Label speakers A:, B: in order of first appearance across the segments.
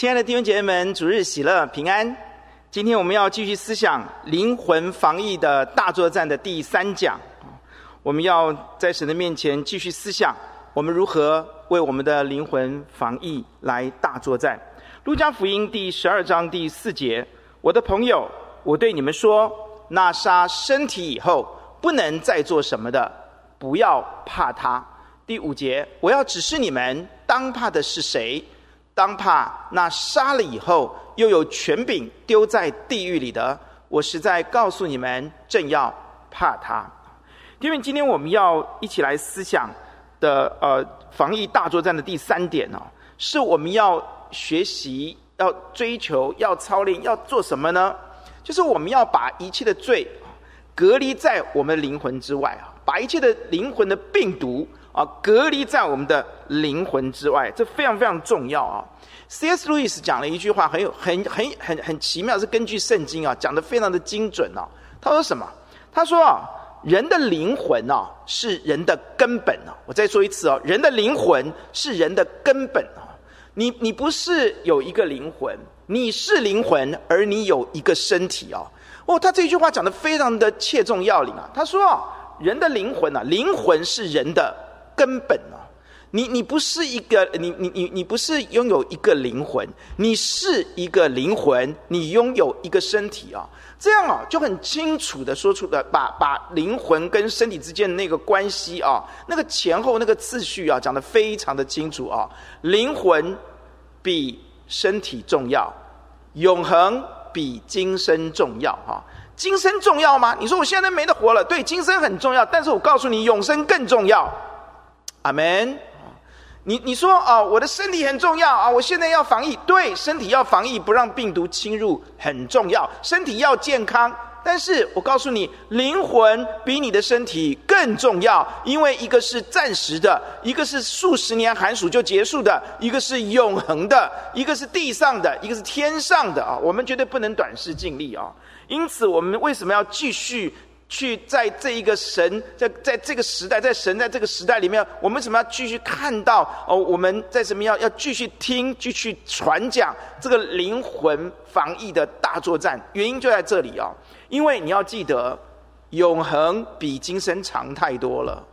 A: 亲爱的弟兄姐妹们，主日喜乐平安。今天我们要继续思想灵魂防疫的大作战的第三讲。我们要在神的面前继续思想，我们如何为我们的灵魂防疫来大作战。路加福音第十二章第四节：我的朋友，我对你们说，那杀身体以后不能再做什么的，不要怕他。第五节：我要指示你们，当怕的是谁？当怕那杀了以后又有权柄丢在地狱里的，我实在告诉你们，正要怕他。因为今天我们要一起来思想的呃防疫大作战的第三点哦，是我们要学习、要追求、要操练、要做什么呢？就是我们要把一切的罪隔离在我们灵魂之外啊，把一切的灵魂的病毒。啊，隔离在我们的灵魂之外，这非常非常重要啊！C.S. 路易斯讲了一句话，很有很很很很奇妙，是根据圣经啊讲得非常的精准啊。他说什么？他说啊，人的灵魂啊是人的根本啊。我再说一次哦，人的灵魂是人的根本啊。你你不是有一个灵魂，你是灵魂，而你有一个身体啊。哦，他这句话讲得非常的切中要领啊。他说啊，人的灵魂啊，灵魂是人的。根本哦，你你不是一个，你你你你不是拥有一个灵魂，你是一个灵魂，你拥有一个身体啊，这样啊就很清楚的说出了，把把灵魂跟身体之间的那个关系啊，那个前后那个次序啊，讲得非常的清楚啊，灵魂比身体重要，永恒比今生重要哈，今生重要吗？你说我现在没得活了，对，今生很重要，但是我告诉你，永生更重要。阿门。你你说啊，我的身体很重要啊，我现在要防疫，对，身体要防疫，不让病毒侵入很重要，身体要健康。但是我告诉你，灵魂比你的身体更重要，因为一个是暂时的，一个是数十年寒暑就结束的，一个是永恒的，一个是地上的，一个是天上的啊。我们绝对不能短视尽力啊。因此，我们为什么要继续？去在这一个神在在这个时代，在神在这个时代里面，我们为什么要继续看到哦？我们在什么要要继续听，继续传讲这个灵魂防疫的大作战？原因就在这里、哦！因为你要记得，永恒比今生长太多了。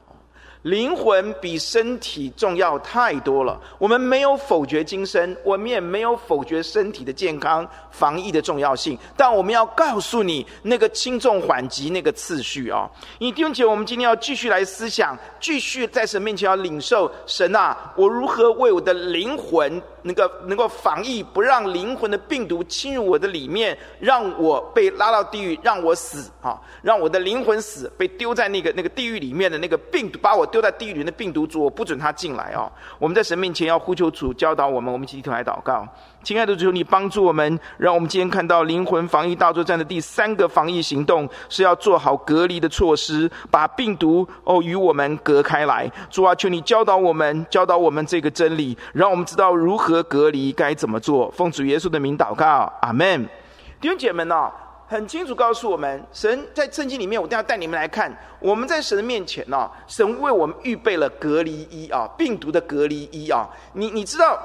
A: 灵魂比身体重要太多了。我们没有否决今生，我们也没有否决身体的健康、防疫的重要性。但我们要告诉你，那个轻重缓急那个次序啊！因为弟兄姐妹，我们今天要继续来思想，继续在神面前要领受神啊！我如何为我的灵魂？能够能够防疫，不让灵魂的病毒侵入我的里面，让我被拉到地狱，让我死啊！让我的灵魂死，被丢在那个那个地狱里面的那个病毒，把我丢在地狱里面的病毒主，我不准他进来啊！我们在神面前要呼求主教导我们，我们一起低头来祷告。亲爱的主，求你帮助我们，让我们今天看到灵魂防疫大作战的第三个防疫行动，是要做好隔离的措施，把病毒哦与我们隔开来。主啊，求你教导我们，教导我们这个真理，让我们知道如何隔离，该怎么做。奉主耶稣的名祷告，阿门。弟兄姐妹们呢，很清楚告诉我们，神在圣经里面，我等下带你们来看，我们在神的面前呢，神为我们预备了隔离衣啊，病毒的隔离衣啊，你你知道。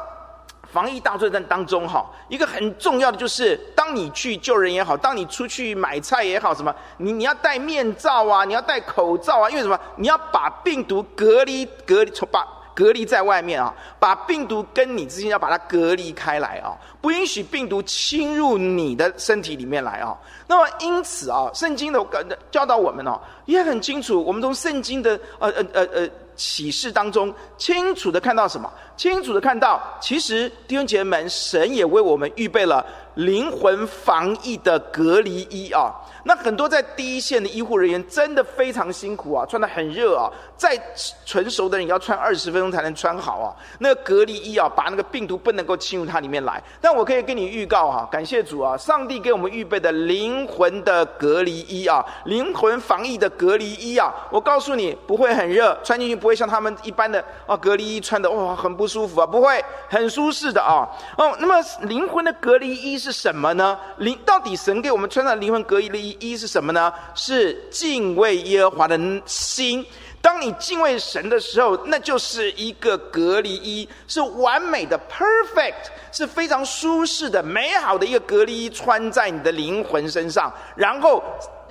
A: 防疫大作战当中，哈，一个很重要的就是，当你去救人也好，当你出去买菜也好，什么，你你要戴面罩啊，你要戴口罩啊，因为什么？你要把病毒隔离、隔离，从把隔离在外面啊，把病毒跟你之间要把它隔离开来啊，不允许病毒侵入你的身体里面来啊。那么因此啊，圣经的教导我们哦，也很清楚，我们从圣经的呃呃呃呃。启示当中，清楚的看到什么？清楚的看到，其实弟兄姐妹们，神也为我们预备了灵魂防疫的隔离衣啊。那很多在第一线的医护人员真的非常辛苦啊，穿得很热啊。再纯熟的人也要穿二十分钟才能穿好啊。那个隔离衣啊，把那个病毒不能够侵入它里面来。但我可以跟你预告哈，感谢主啊，上帝给我们预备的灵魂的隔离衣啊，灵魂防疫的隔离衣啊。我告诉你，不会很热，穿进去不会像他们一般的啊隔离衣穿的哇很不舒服啊，不会很舒适的啊。哦，那么灵魂的隔离衣是什么呢？灵到底神给我们穿上灵魂隔离的衣？衣是什么呢？是敬畏耶和华的心。当你敬畏神的时候，那就是一个隔离衣，是完美的 （perfect），是非常舒适的、美好的一个隔离衣，穿在你的灵魂身上，然后。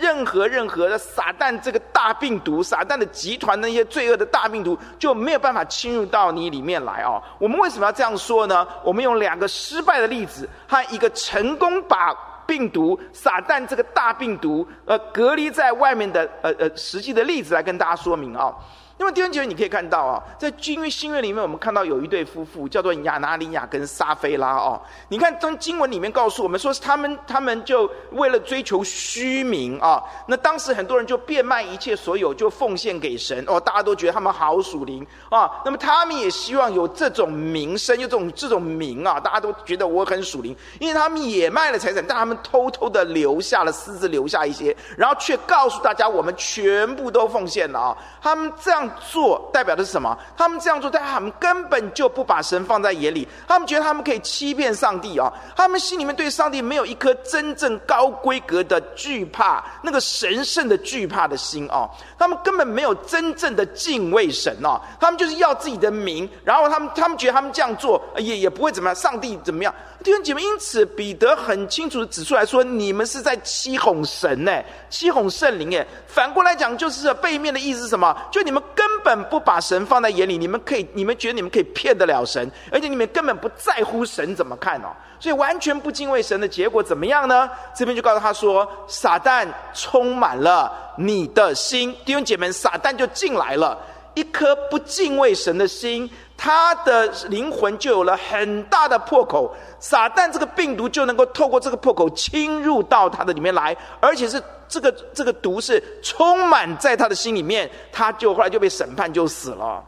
A: 任何任何的撒旦这个大病毒，撒旦的集团那些罪恶的大病毒就没有办法侵入到你里面来啊。我们为什么要这样说呢？我们用两个失败的例子和一个成功把病毒撒旦这个大病毒呃隔离在外面的呃呃实际的例子来跟大家说明啊、那么弟兄姐妹，你可以看到啊，在新约新约里面，我们看到有一对夫妇，叫做亚拿尼亚跟撒非拉哦。你看，从经文里面告诉我们说是，他们他们就为了追求虚名啊，那当时很多人就变卖一切所有，就奉献给神哦。大家都觉得他们好属灵啊，那么他们也希望有这种名声，有这种这种名啊，大家都觉得我很属灵，因为他们也卖了财产，但他们偷偷的留下了私自留下一些，然后却告诉大家，我们全部都奉献了啊。他们这样。做代表的是什么？他们这样做，但他们根本就不把神放在眼里。他们觉得他们可以欺骗上帝啊！他们心里面对上帝没有一颗真正高规格的惧怕，那个神圣的惧怕的心啊！他们根本没有真正的敬畏神啊！他们就是要自己的名，然后他们他们觉得他们这样做也也不会怎么样，上帝怎么样？弟兄姐妹，因此彼得很清楚的指出来说：你们是在欺哄神呢，欺哄圣灵诶。反过来讲，就是背面的意思是什么？就你们根本不把神放在眼里，你们可以，你们觉得你们可以骗得了神，而且你们根本不在乎神怎么看哦。所以完全不敬畏神的结果怎么样呢？这边就告诉他说：撒旦充满了你的心，弟兄姐妹，撒旦就进来了，一颗不敬畏神的心。他的灵魂就有了很大的破口，撒旦这个病毒就能够透过这个破口侵入到他的里面来，而且是这个这个毒是充满在他的心里面，他就后来就被审判就死了。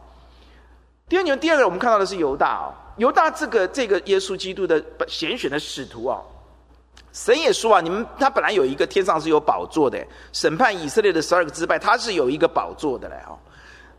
A: 第二年，第二个我们看到的是犹大啊，犹大这个这个耶稣基督的拣选的使徒啊，神也说啊，你们他本来有一个天上是有宝座的，审判以色列的十二个支派，他是有一个宝座的嘞哦。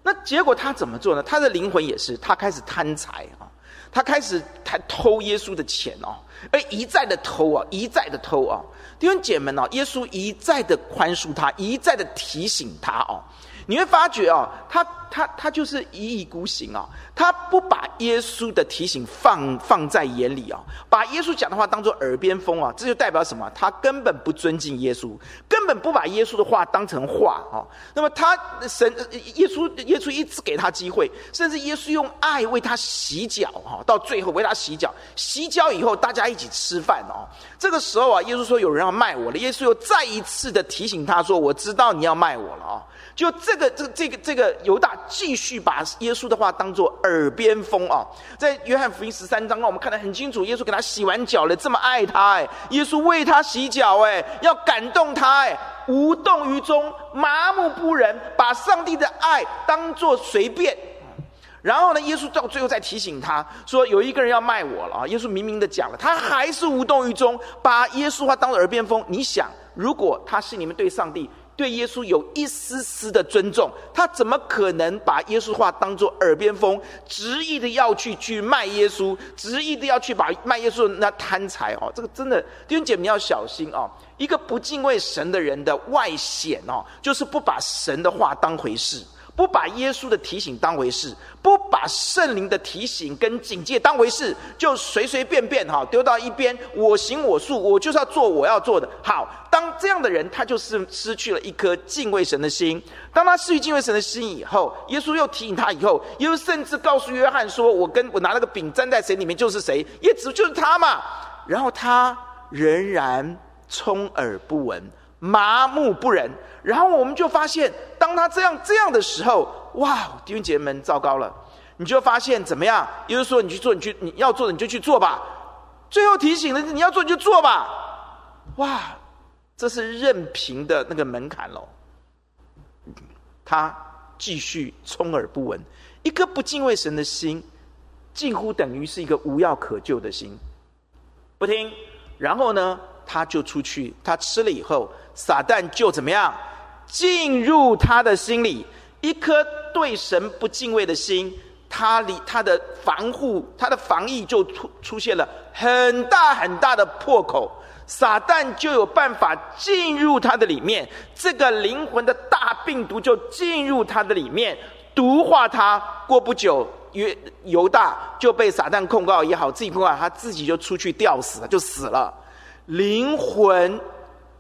A: 那结果他怎么做呢？他的灵魂也是，他开始贪财啊，他开始他偷耶稣的钱哦，而一再的偷啊，一再的偷啊。弟兄姐妹们哦，耶稣一再的宽恕他，一再的提醒他哦。你会发觉哦，他他他就是一意孤行啊，他不把耶稣的提醒放放在眼里啊，把耶稣讲的话当做耳边风啊，这就代表什么？他根本不尊敬耶稣，根本不把耶稣的话当成话啊。那么他神耶稣耶稣一直给他机会，甚至耶稣用爱为他洗脚哈，到最后为他洗脚，洗脚以后大家一起吃饭哦。这个时候啊，耶稣说有人要卖我了，耶稣又再一次的提醒他说：“我知道你要卖我了啊。”就这个，这、这个、这个犹大继续把耶稣的话当作耳边风啊，在约翰福音十三章，让我们看得很清楚，耶稣给他洗完脚了，这么爱他哎，耶稣为他洗脚哎，要感动他哎，无动于衷，麻木不仁，把上帝的爱当作随便。然后呢，耶稣到最后再提醒他说，有一个人要卖我了啊，耶稣明明的讲了，他还是无动于衷，把耶稣话当做耳边风。你想，如果他是你们对上帝，对耶稣有一丝丝的尊重，他怎么可能把耶稣话当作耳边风，执意的要去去卖耶稣，执意的要去把卖耶稣那贪财哦，这个真的弟兄姐妹要小心哦。一个不敬畏神的人的外显哦，就是不把神的话当回事。不把耶稣的提醒当回事，不把圣灵的提醒跟警戒当回事，就随随便便哈丢到一边，我行我素，我就是要做我要做的。好，当这样的人，他就是失去了一颗敬畏神的心。当他失去敬畏神的心以后，耶稣又提醒他以后，耶稣甚至告诉约翰说：“我跟我拿了个饼沾在谁里面就是谁，也指就是他嘛。”然后他仍然充耳不闻。麻木不仁，然后我们就发现，当他这样这样的时候，哇，弟兄姐妹们，糟糕了！你就发现怎么样？也就是说，你去做，你去你要做的你就去做吧。最后提醒的是，你要做你就做吧。哇，这是任凭的那个门槛喽。他继续充耳不闻，一颗不敬畏神的心，近乎等于是一个无药可救的心。不听，然后呢，他就出去，他吃了以后。撒旦就怎么样进入他的心里，一颗对神不敬畏的心，他里他的防护、他的防疫就出出现了很大很大的破口，撒旦就有办法进入他的里面，这个灵魂的大病毒就进入他的里面，毒化他。过不久，约犹大就被撒旦控告也好，自己控告他自己就出去吊死了，就死了。灵魂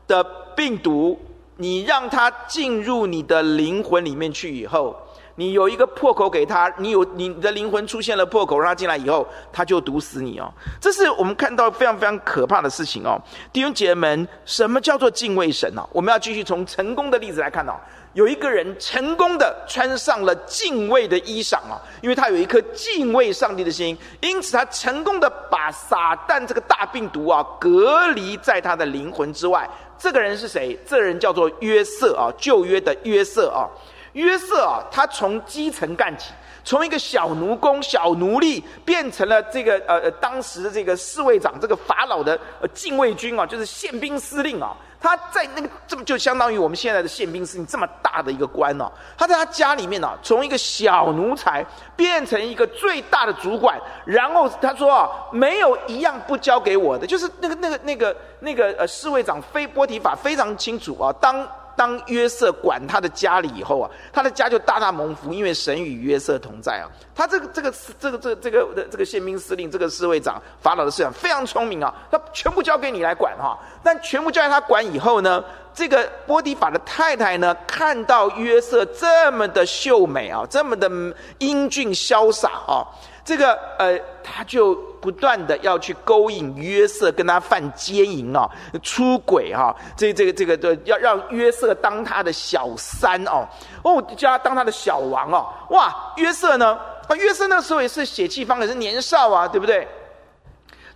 A: 的病毒，你让它进入你的灵魂里面去以后。你有一个破口给他，你有你的灵魂出现了破口，让他进来以后，他就毒死你哦。这是我们看到非常非常可怕的事情哦。弟兄姐妹们，什么叫做敬畏神呢？我们要继续从成功的例子来看哦。有一个人成功的穿上了敬畏的衣裳啊，因为他有一颗敬畏上帝的心，因此他成功的把撒旦这个大病毒啊隔离在他的灵魂之外。这个人是谁？这个人叫做约瑟啊，旧约的约瑟啊。约瑟啊，他从基层干起，从一个小奴工、小奴隶，变成了这个呃呃当时的这个侍卫长，这个法老的呃禁卫军啊，就是宪兵司令啊。他在那个这么就相当于我们现在的宪兵司令这么大的一个官哦、他在他家里面呢、从一个小奴才变成一个最大的主管。然后他说啊，没有一样不交给我的，就是那个那个那个那个呃侍卫长非波提法非常清楚啊，当。当约瑟管他的家里以后啊，他的家就大大蒙福，因为神与约瑟同在啊。他这个这个这个这个这个这个宪兵司令，这个侍卫长法老的侍长非常聪明啊，他全部交给你来管哈。但全部交给他管以后呢，这个波提法的太太呢，看到约瑟这么的秀美啊，这么的英俊潇洒啊。这个呃，他就不断的要去勾引约瑟，跟他犯奸淫哦，出轨哈、啊，这这个这个的要让约瑟当他的小三哦，哦，叫他当他的小王哦，哇，约瑟呢，啊，约瑟那时候也是血气方刚，也是年少啊，对不对？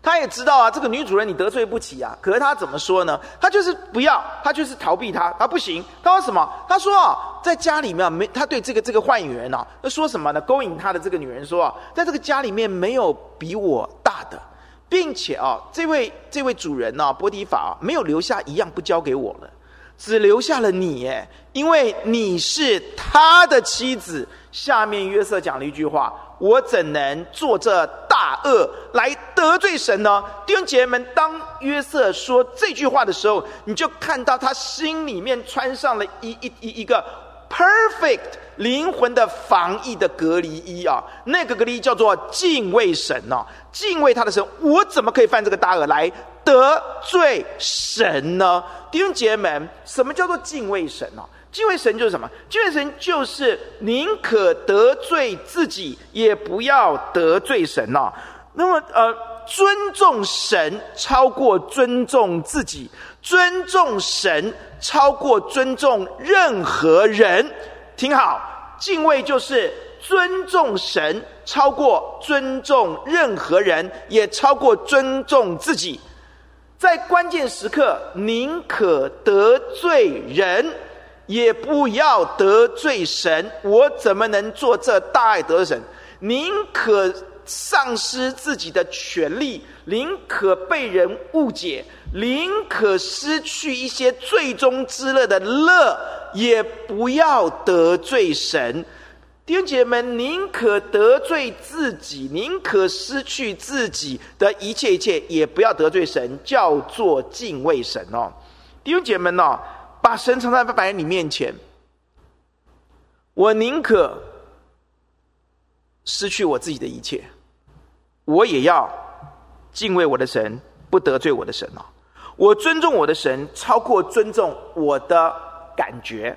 A: 他也知道啊，这个女主人你得罪不起啊。可是他怎么说呢？他就是不要，他就是逃避他。他不行，他说什么？他说啊，在家里面没他对这个这个坏女人啊，他说什么呢？勾引他的这个女人说啊，在这个家里面没有比我大的，并且啊，这位这位主人呢，波提法啊，没有留下一样不交给我了，只留下了你，耶，因为你是他的妻子。下面约瑟讲了一句话。我怎能做这大恶来得罪神呢？弟兄姐妹们，当约瑟说这句话的时候，你就看到他心里面穿上了一一一一个 perfect 灵魂的防疫的隔离衣啊！那个隔离叫做敬畏神哦，敬畏他的神。我怎么可以犯这个大恶来得罪神呢？弟兄姐妹们，什么叫做敬畏神呢？敬畏神就是什么？敬畏神就是宁可得罪自己，也不要得罪神哦。那么，呃，尊重神超过尊重自己，尊重神超过尊重任何人。听好，敬畏就是尊重神超过尊重任何人，也超过尊重自己。在关键时刻，宁可得罪人。也不要得罪神，我怎么能做这大爱得神？宁可丧失自己的权利，宁可被人误解，宁可失去一些最终之乐的乐，也不要得罪神。弟兄姐妹们，宁可得罪自己，宁可失去自己的一切一切，也不要得罪神，叫做敬畏神哦。弟兄姐妹们哦。把神常常摆在你面前，我宁可失去我自己的一切，我也要敬畏我的神，不得罪我的神哦。我尊重我的神，超过尊重我的感觉；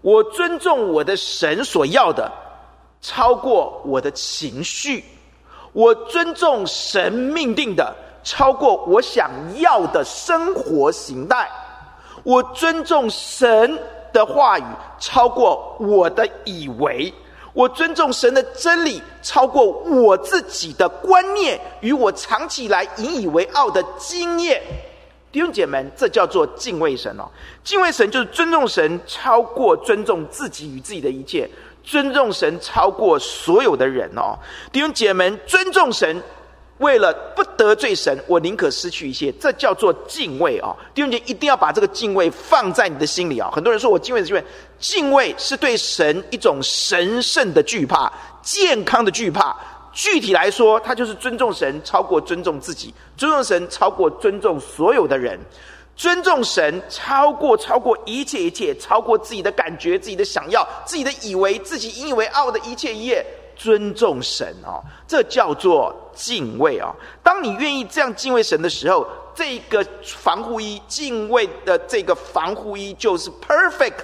A: 我尊重我的神所要的，超过我的情绪；我尊重神命定的，超过我想要的生活形态。我尊重神的话语，超过我的以为；我尊重神的真理，超过我自己的观念与我长期以来引以为傲的经验。弟兄姐妹们，这叫做敬畏神哦。敬畏神就是尊重神，超过尊重自己与自己的一切；尊重神，超过所有的人哦。弟兄姐妹们，尊重神。为了不得罪神，我宁可失去一些，这叫做敬畏啊！弟兄姐一定要把这个敬畏放在你的心里啊！很多人说我敬畏的敬畏，敬畏是对神一种神圣的惧怕、健康的惧怕、具体来说，它就是尊重神超过尊重自己，尊重神超过尊重所有的人，尊重神超过超过一切一切，超过自己的感觉、自己的想要、自己的以为、自己引以为傲的一切一切。尊重神哦，这叫做敬畏哦。当你愿意这样敬畏神的时候，这个防护衣，敬畏的这个防护衣就是 perfect，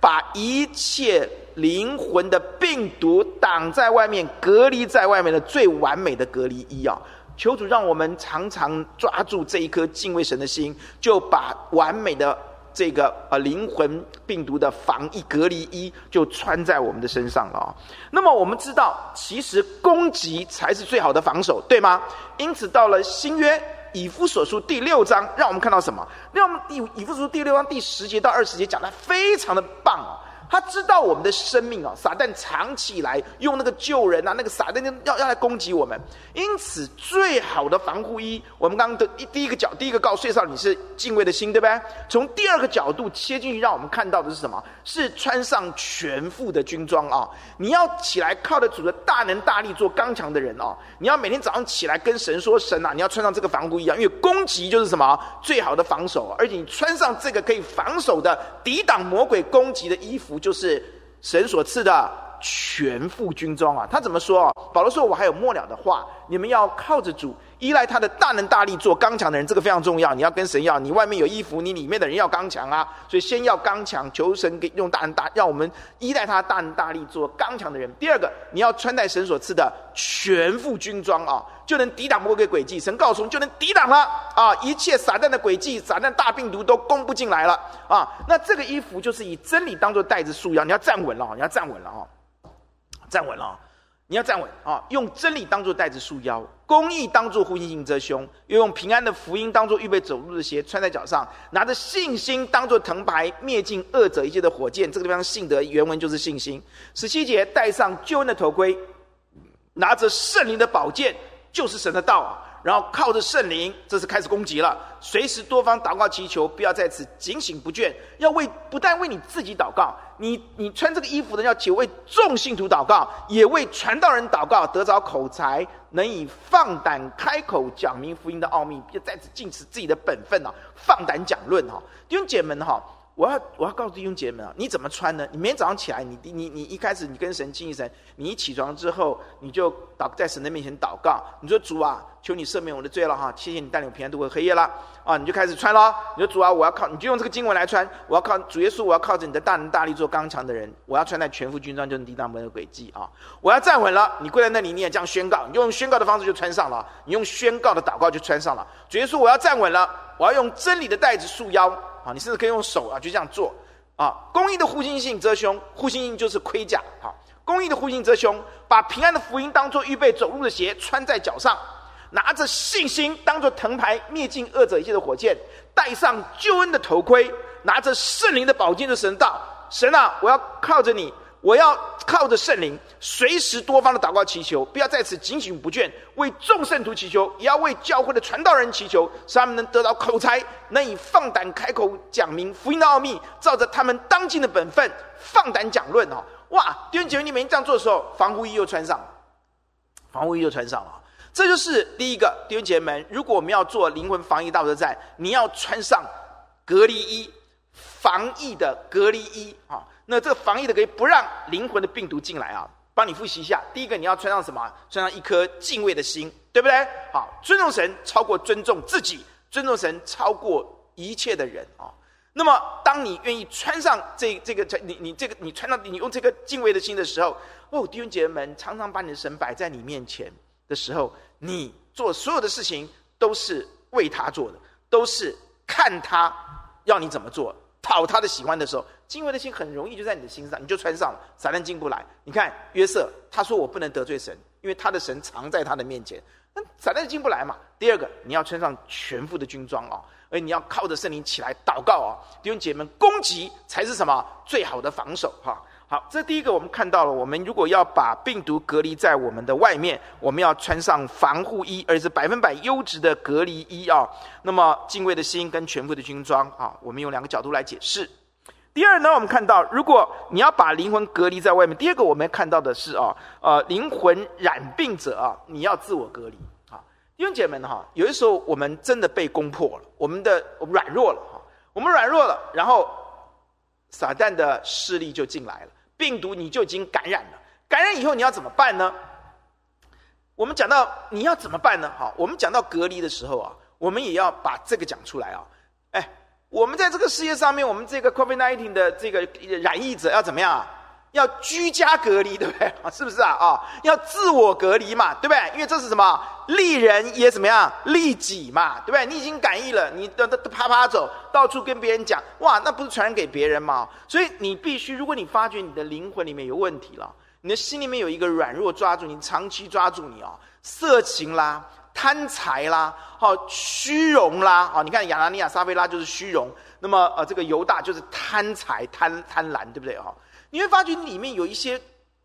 A: 把一切灵魂的病毒挡在外面、隔离在外面的最完美的隔离衣啊！求主让我们常常抓住这一颗敬畏神的心，就把完美的。这个呃灵魂病毒的防疫隔离衣就穿在我们的身上了啊。那么我们知道，其实攻击才是最好的防守，对吗？因此到了新约以夫所书第六章，让我们看到什么？让我们以以弗所书第六章第十节到二十节讲的非常的棒。他知道我们的生命啊，撒旦藏起来用那个救人啊，那个撒旦要要来攻击我们。因此，最好的防护衣，我们刚刚的第第一个角，第一个告诉介绍你是敬畏的心，对不对？从第二个角度切进去，让我们看到的是什么？是穿上全副的军装啊！你要起来靠着主的大能大力做刚强的人啊！你要每天早上起来跟神说：“神啊，你要穿上这个防护衣啊！因为攻击就是什么？最好的防守，而且你穿上这个可以防守的、抵挡魔鬼攻击的衣服。”就是神所赐的全副军装啊！他怎么说？保罗说：“我还有末了的话，你们要靠着主。”依赖他的大能大力做刚强的人，这个非常重要。你要跟神要，你外面有衣服，你里面的人要刚强啊。所以先要刚强，求神给用大能大，让我们依赖他大能大力做刚强的人。第二个，你要穿戴神所赐的全副军装啊，就能抵挡魔鬼诡计。神告诉我们，就能抵挡了啊，一切撒旦的诡计、撒旦大病毒都攻不进来了啊。那这个衣服就是以真理当做带子束腰，你要站稳了，你要站稳了啊，站稳了。你要站稳啊！用真理当做带子束腰，公义当做护心镜遮胸，又用平安的福音当做预备走路的鞋穿在脚上，拿着信心当做藤牌灭尽恶者一切的火箭。这个地方信德原文就是信心。十七节戴上救恩的头盔，拿着圣灵的宝剑，就是神的道啊。然后靠着圣灵，这是开始攻击了。随时多方祷告祈求，不要在此警醒不倦。要为不但为你自己祷告，你你穿这个衣服的要求为众信徒祷告，也为传道人祷告，得着口才，能以放胆开口讲明福音的奥秘，要在此尽持自己的本分啊，放胆讲论哈，弟兄姐妹们哈。我要我要告诉弟兄姐妹啊，你怎么穿呢？你每天早上起来，你你你一开始你跟神亲近神，你一起床之后，你就祷在神的面前祷告。你说主啊，求你赦免我的罪了哈，谢谢你带领我平安度过黑夜了啊，你就开始穿了。你说主啊，我要靠，你就用这个经文来穿。我要靠主耶稣，我要靠着你的大能大力做刚强的人。我要穿戴全副军装，就能抵挡魔鬼的诡计啊！我要站稳了，你跪在那里，你也这样宣告，你用宣告的方式就穿上了。你用宣告的祷告就穿上了。主耶稣，我要站稳了，我要用真理的带子束腰。啊，你甚至可以用手啊，就这样做啊。公益的护心性遮胸，护心性就是盔甲。好，公益的护心遮胸，把平安的福音当做预备走路的鞋穿在脚上，拿着信心当做藤牌灭尽恶者一切的火箭，戴上救恩的头盔，拿着圣灵的宝剑的神道。神啊，我要靠着你。我要靠着圣灵，随时多方的祷告祈求，不要在此警醒不倦，为众圣徒祈求，也要为教会的传道人祈求，使他们能得到口才，能以放胆开口讲明福音的奥秘，照着他们当尽的本分，放胆讲论哦。哇，弟兄姐妹，你们这样做的时候，防护衣又穿上了，防护衣又穿上了。这就是第一个，弟兄姐妹们，如果我们要做灵魂防疫大作战，你要穿上隔离衣，防疫的隔离衣啊。那这个防疫的可以不让灵魂的病毒进来啊！帮你复习一下，第一个你要穿上什么？穿上一颗敬畏的心，对不对？好，尊重神超过尊重自己，尊重神超过一切的人啊！那么，当你愿意穿上这这个你你这个你穿上你用这个敬畏的心的时候，哦，弟兄姐妹们，常常把你的神摆在你面前的时候，你做所有的事情都是为他做的，都是看他要你怎么做。讨他的喜欢的时候，敬畏的心很容易就在你的心上，你就穿上了，撒旦进不来。你看约瑟，他说我不能得罪神，因为他的神藏在他的面前，那撒旦进不来嘛。第二个，你要穿上全副的军装啊，而你要靠着圣灵起来祷告啊，弟兄姐妹们，攻击才是什么最好的防守哈。好，这第一个我们看到了。我们如果要把病毒隔离在我们的外面，我们要穿上防护衣，而是百分百优质的隔离衣啊。那么敬畏的心跟全副的军装啊，我们用两个角度来解释。第二呢，我们看到，如果你要把灵魂隔离在外面，第二个我们看到的是啊，呃，灵魂染病者啊，你要自我隔离啊。弟兄姐妹们哈，有的时候我们真的被攻破了，我们的我们软弱了哈，我们软弱了，然后撒旦的势力就进来了，病毒你就已经感染了，感染以后你要怎么办呢？我们讲到你要怎么办呢？好，我们讲到隔离的时候啊，我们也要把这个讲出来啊，哎。我们在这个世界上面，我们这个 COVID-19 的这个染疫者要怎么样啊？要居家隔离，对不对？啊，是不是啊？啊，要自我隔离嘛，对不对？因为这是什么？利人也怎么样？利己嘛，对不对？你已经感染了，你都都啪啪走，到处跟别人讲，哇，那不是传染给别人吗？所以你必须，如果你发觉你的灵魂里面有问题了，你的心里面有一个软弱抓住你，长期抓住你啊，色情啦。贪财啦，好虚荣啦，啊，你看亚拿尼亚、撒非拉就是虚荣，那么呃，这个犹大就是贪财、贪贪婪，对不对？哈，你会发觉里面有一些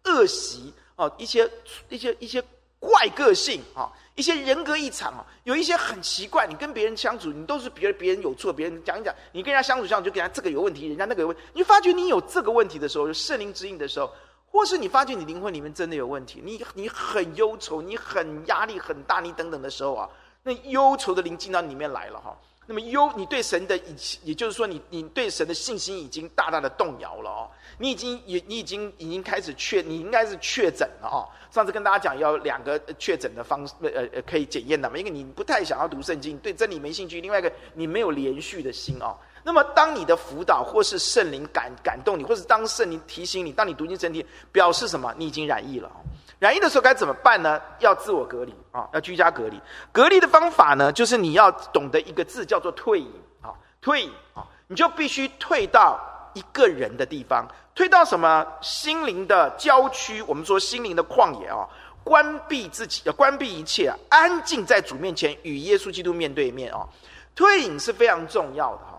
A: 恶习哦，一些一些一些怪个性啊，一些人格异常啊，有一些很奇怪。你跟别人相处，你都是别人别人有错，别人讲一讲，你跟人家相处相处，就跟人家这个有问题，人家那个有问题。你发觉你有这个问题的时候，有圣灵指引的时候。或是你发觉你灵魂里面真的有问题，你你很忧愁，你很压力很大，你等等的时候啊，那忧愁的灵进到里面来了哈。那么忧，你对神的，也就是说你你对神的信心已经大大的动摇了哦。你已经也你已经已经开始确，你应该是确诊了哦。上次跟大家讲要两个确诊的方式，呃呃可以检验的嘛，因为你不太想要读圣经，对真理没兴趣。另外一个你没有连续的心哦。那么，当你的辅导或是圣灵感感动你，或是当圣灵提醒你，当你读经身体，表示什么？你已经染疫了。染疫的时候该怎么办呢？要自我隔离啊，要居家隔离。隔离的方法呢，就是你要懂得一个字，叫做退隐啊，退隐啊，你就必须退到一个人的地方，退到什么？心灵的郊区，我们说心灵的旷野啊，关闭自己，要关闭一切，安静在主面前，与耶稣基督面对面啊。退隐是非常重要的哈。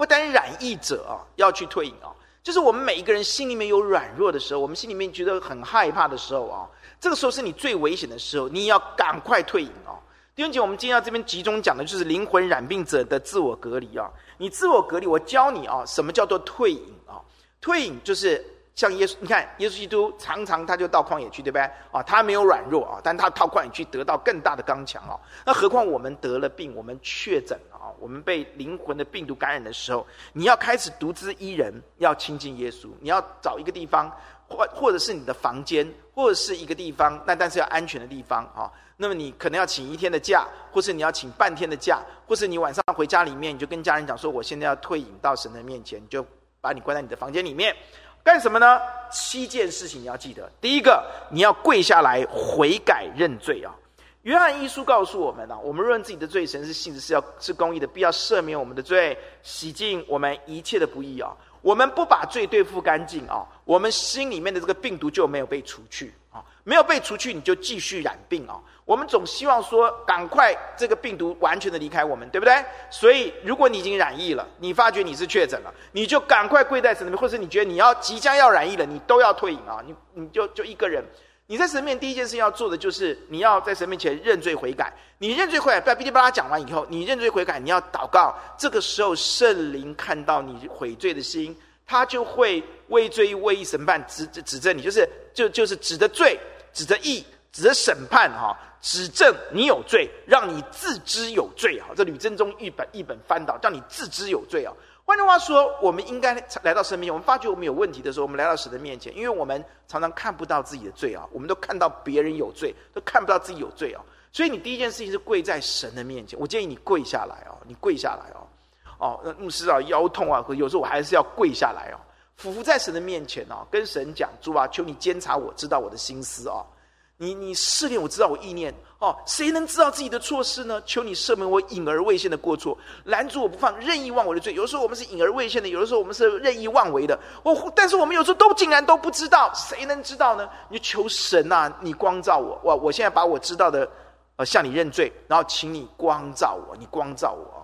A: 不单染疫者啊要去退隐啊，就是我们每一个人心里面有软弱的时候，我们心里面觉得很害怕的时候啊，这个时候是你最危险的时候，你要赶快退隐啊。弟兄姐，我们今天要这边集中讲的就是灵魂染病者的自我隔离啊。你自我隔离，我教你啊，什么叫做退隐啊？退隐就是。像耶稣，你看耶稣基督常常他就到旷野去，对不对？啊，他没有软弱啊，但他到旷野去得到更大的刚强啊。那何况我们得了病，我们确诊啊，我们被灵魂的病毒感染的时候，你要开始独自一人，要亲近耶稣，你要找一个地方，或或者是你的房间，或者是一个地方，那但是要安全的地方啊。那么你可能要请一天的假，或是你要请半天的假，或是你晚上回家里面，你就跟家人讲说，我现在要退隐到神的面前，你就把你关在你的房间里面。干什么呢？七件事情你要记得。第一个，你要跪下来悔改认罪啊。约翰一书告诉我们啊，我们认自己的罪，神是信实，是要是公义的，必要赦免我们的罪，洗净我们一切的不义啊。我们不把罪对付干净啊，我们心里面的这个病毒就没有被除去，没有被除去，你就继续染病啊。我们总希望说，赶快这个病毒完全的离开我们，对不对？所以，如果你已经染疫了，你发觉你是确诊了，你就赶快跪在神面前，或者你觉得你要即将要染疫了，你都要退隐啊。你你就就一个人，你在神面前第一件事情要做的就是，你要在神面前认罪悔改。你认罪悔改，不要噼里啪啦讲完以后，你认罪悔改，你要祷告。这个时候，圣灵看到你悔罪的心，他就会畏罪畏义审判，指指指证你，就是就就是指的罪，指的义，指的审判哈，指证你有罪，让你自知有罪哈。这吕振中一本一本翻导，让你自知有罪啊。换句话说，我们应该来到神面前，我们发觉我们有问题的时候，我们来到神的面前，因为我们常常看不到自己的罪啊，我们都看到别人有罪，都看不到自己有罪啊。所以你第一件事情是跪在神的面前，我建议你跪下来啊，你跪下来哦。哦，那牧师啊，腰痛啊，可有时候我还是要跪下来哦，俯伏在神的面前哦，跟神讲：主啊，求你监察我，知道我的心思哦。你你试炼我，知道我意念哦。谁能知道自己的错事呢？求你赦免我隐而未现的过错，拦住我不放，任意妄为的罪。有的时候我们是隐而未现的，有的时候我们是任意妄为的。我但是我们有时候都竟然都不知道，谁能知道呢？你求神呐、啊，你光照我。我我现在把我知道的，呃，向你认罪，然后请你光照我，你光照我。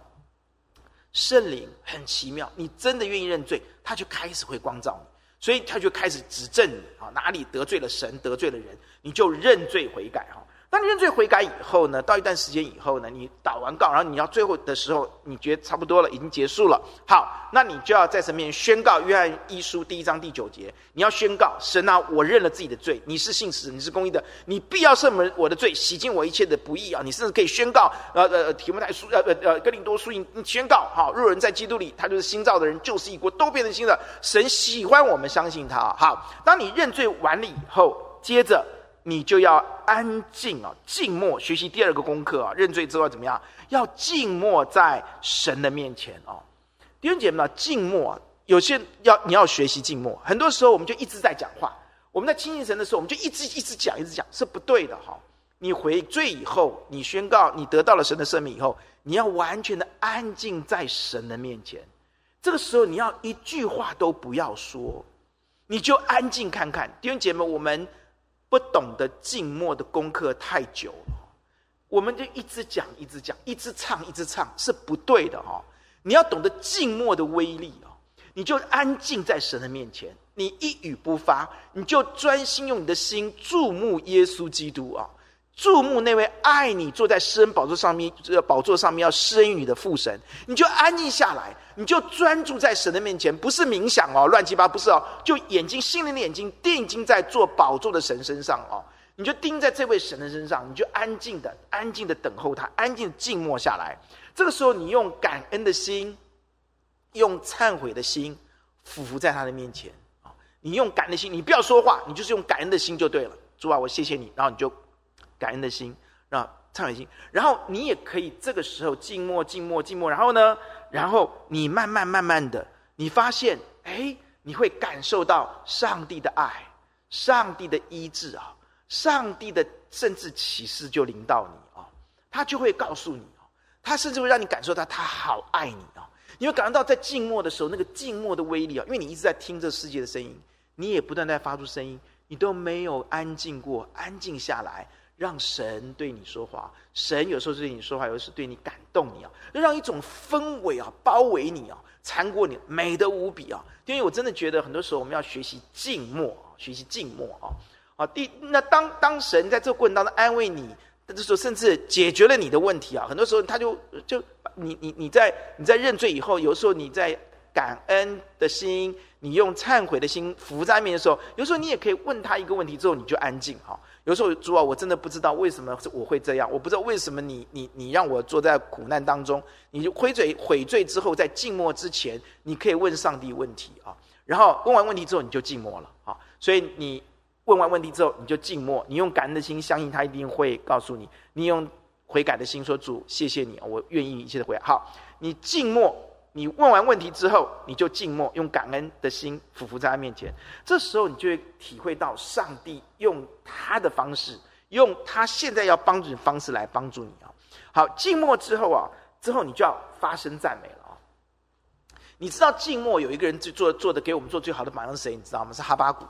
A: 圣灵很奇妙，你真的愿意认罪，他就开始会光照你，所以他就开始指正你啊，哪里得罪了神，得罪了人，你就认罪悔改哈。当你认罪悔改以后呢，到一段时间以后呢，你祷完告，然后你要最后的时候，你觉得差不多了，已经结束了。好，那你就要在神面前宣告约翰一书第一章第九节，你要宣告神啊，我认了自己的罪，你是信实，你是公义的，你必要赦免我的罪，洗净我一切的不义啊！你甚至可以宣告，呃呃，提摩太书，呃呃呃，哥林多书，你宣告，好，若人在基督里，他就是新造的人，旧事已过，都变成新的。神喜欢我们相信他。好，当你认罪完了以后，接着。你就要安静啊，静默学习第二个功课啊。认罪之后怎么样？要静默在神的面前哦。弟兄姐妹们，静默有些要你要学习静默。很多时候我们就一直在讲话，我们在亲近神的时候，我们就一直一直讲，一直讲是不对的哈。你悔罪以后，你宣告你得到了神的生命以后，你要完全的安静在神的面前。这个时候你要一句话都不要说，你就安静看看。弟兄姐妹们，我们。不懂得静默的功课太久了，我们就一直讲，一直讲，一直唱，一直唱，是不对的哦。你要懂得静默的威力哦，你就安静在神的面前，你一语不发，你就专心用你的心注目耶稣基督啊。注目那位爱你坐在施恩宝座上面，这个宝座上面要施恩于你的父神，你就安静下来，你就专注在神的面前，不是冥想哦，乱七八不是哦，就眼睛心灵的眼睛定睛在坐宝座的神身上哦，你就盯在这位神的身上，你就安静的、安静的等候他，安静的静默下来。这个时候，你用感恩的心，用忏悔的心，俯伏在他的面前啊！你用感恩的心，你不要说话，你就是用感恩的心就对了。主啊，我谢谢你，然后你就。感恩的心，啊，忏悔心，然后你也可以这个时候静默、静默、静默，然后呢，然后你慢慢、慢慢的，你发现，哎，你会感受到上帝的爱，上帝的医治啊，上帝的甚至启示就临到你啊，他就会告诉你哦，他甚至会让你感受到他好爱你啊，你会感受到在静默的时候那个静默的威力啊，因为你一直在听这世界的声音，你也不断在发出声音，你都没有安静过，安静下来。让神对你说话，神有时候是对你说话，有时候对你感动你啊，让一种氛围啊包围你啊，缠过你，美得无比啊。因为我真的觉得很多时候我们要学习静默，学习静默啊。啊，第那当当神在这个过程当中安慰你，这时候甚至解决了你的问题啊。很多时候他就就你你你在你在认罪以后，有时候你在感恩的心，你用忏悔的心伏在面的时候，有时候你也可以问他一个问题之后，你就安静哈。有时候主啊，我真的不知道为什么我会这样，我不知道为什么你你你让我坐在苦难当中。你就悔罪悔罪之后，在静默之前，你可以问上帝问题啊。然后问完问题之后，你就静默了啊。所以你问完问题之后，你就静默，你用感恩的心相信他一定会告诉你。你用悔改的心说主，谢谢你，我愿意一切的悔。好，你静默。你问完问题之后，你就静默，用感恩的心俯伏在他面前。这时候，你就会体会到上帝用他的方式，用他现在要帮助你的方式来帮助你啊。好，静默之后啊，之后你就要发声赞美了啊。你知道静默有一个人做做做的给我们做最好的榜样是谁？你知道吗？是哈巴谷。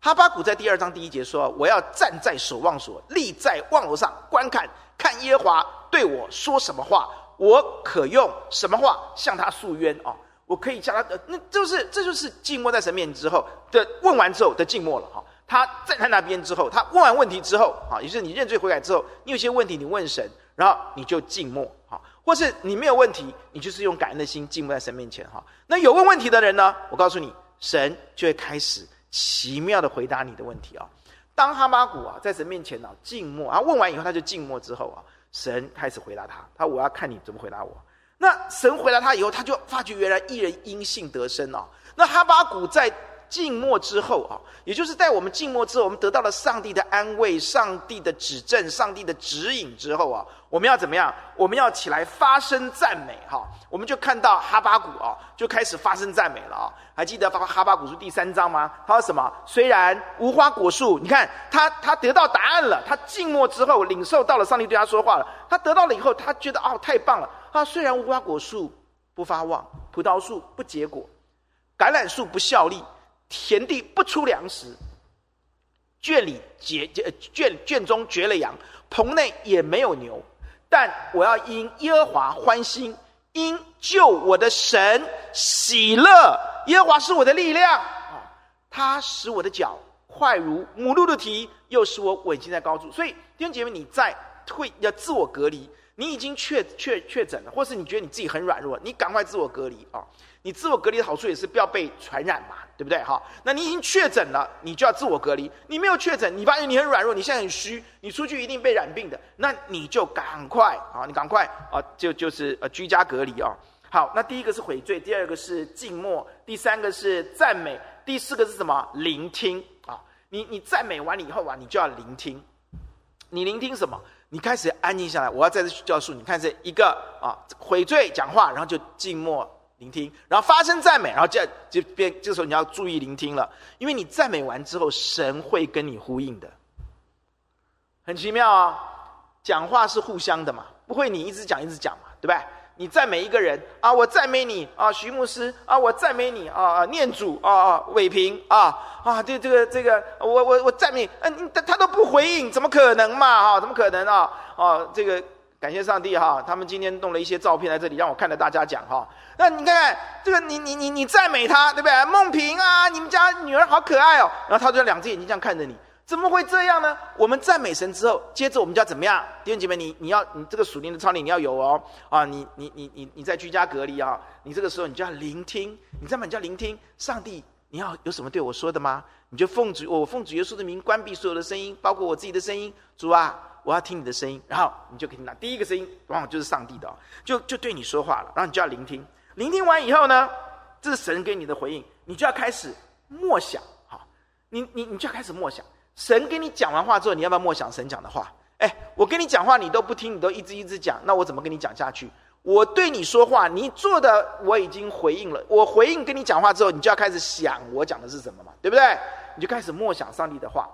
A: 哈巴谷在第二章第一节说：“我要站在守望所，立在望楼上观看，看耶和华对我说什么话。”我可用什么话向他诉冤啊？我可以向他，那就是这就是静默在神面前之后的问完之后的静默了哈。他站在那边之后，他问完问题之后啊，也就是你认罪悔改之后，你有些问题你问神，然后你就静默哈，或是你没有问题，你就是用感恩的心静默在神面前哈。那有问问题的人呢？我告诉你，神就会开始奇妙的回答你的问题啊。当哈巴谷啊在神面前呢静默，然后问完以后他就静默之后啊。神开始回答他，他我要看你怎么回答我。那神回答他以后，他就发觉原来一人因信得生哦。那哈巴谷在静默之后啊，也就是在我们静默之后，我们得到了上帝的安慰、上帝的指正、上帝的指引之后啊，我们要怎么样？我们要起来发声赞美哈。我们就看到哈巴谷啊，就开始发声赞美了啊。还记得发哈巴谷书第三章吗？他说什么？虽然无花果树，你看他他得到答案了。他静默之后，领受到了上帝对他说话了。他得到了以后，他觉得哦，太棒了。他虽然无花果树不发旺，葡萄树不结果，橄榄树不效力。田地不出粮食，圈里绝绝圈圈中绝了羊，棚内也没有牛。但我要因耶和华欢心，因救我的神喜乐。耶和华是我的力量啊，他使我的脚快如母鹿的蹄，又使我稳行在高处。所以弟兄姐妹，你在会要自我隔离，你已经确确确诊了，或是你觉得你自己很软弱，你赶快自我隔离啊！你自我隔离的好处也是不要被传染嘛，对不对？哈，那你已经确诊了，你就要自我隔离。你没有确诊，你发现你很软弱，你现在很虚，你出去一定被染病的，那你就赶快啊，你赶快啊，就就是呃居家隔离啊。好，那第一个是悔罪，第二个是静默，第三个是赞美，第四个是什么？聆听啊！你你赞美完了以后啊，你就要聆听。你聆听什么？你开始安静下来。我要再次教书，你看这一个啊，悔罪讲话，然后就静默。聆听，然后发声赞美，然后这就变。这时候你要注意聆听了，因为你赞美完之后，神会跟你呼应的，很奇妙啊！讲话是互相的嘛，不会你一直讲一直讲嘛，对不对？你赞美一个人啊，我赞美你啊，徐牧师啊，我赞美你啊，念主啊啊，伟平啊啊，这这个这个，我我我赞美，嗯，他他都不回应，怎么可能嘛？啊，怎么可能啊？啊，这个。感谢上帝哈，他们今天弄了一些照片在这里，让我看着大家讲哈。那你看看这个，你你你你赞美他，对不对？梦萍啊，你们家女儿好可爱哦。然后他就两只眼睛这样看着你，怎么会这样呢？我们赞美神之后，接着我们就要怎么样？弟兄姐妹，你你要你这个属灵的操练你要有哦啊，你你你你你在居家隔离啊，你这个时候你就要聆听，你这么你就要聆听上帝，你要有什么对我说的吗？你就奉主我奉主耶稣的名关闭所有的声音，包括我自己的声音，主啊。我要听你的声音，然后你就可以听到第一个声音，往往就是上帝的，就就对你说话了。然后你就要聆听，聆听完以后呢，这是神给你的回应，你就要开始默想。好，你你你就要开始默想。神给你讲完话之后，你要不要默想神讲的话？哎，我跟你讲话，你都不听，你都一直一直讲，那我怎么跟你讲下去？我对你说话，你做的我已经回应了。我回应跟你讲话之后，你就要开始想我讲的是什么嘛，对不对？你就开始默想上帝的话，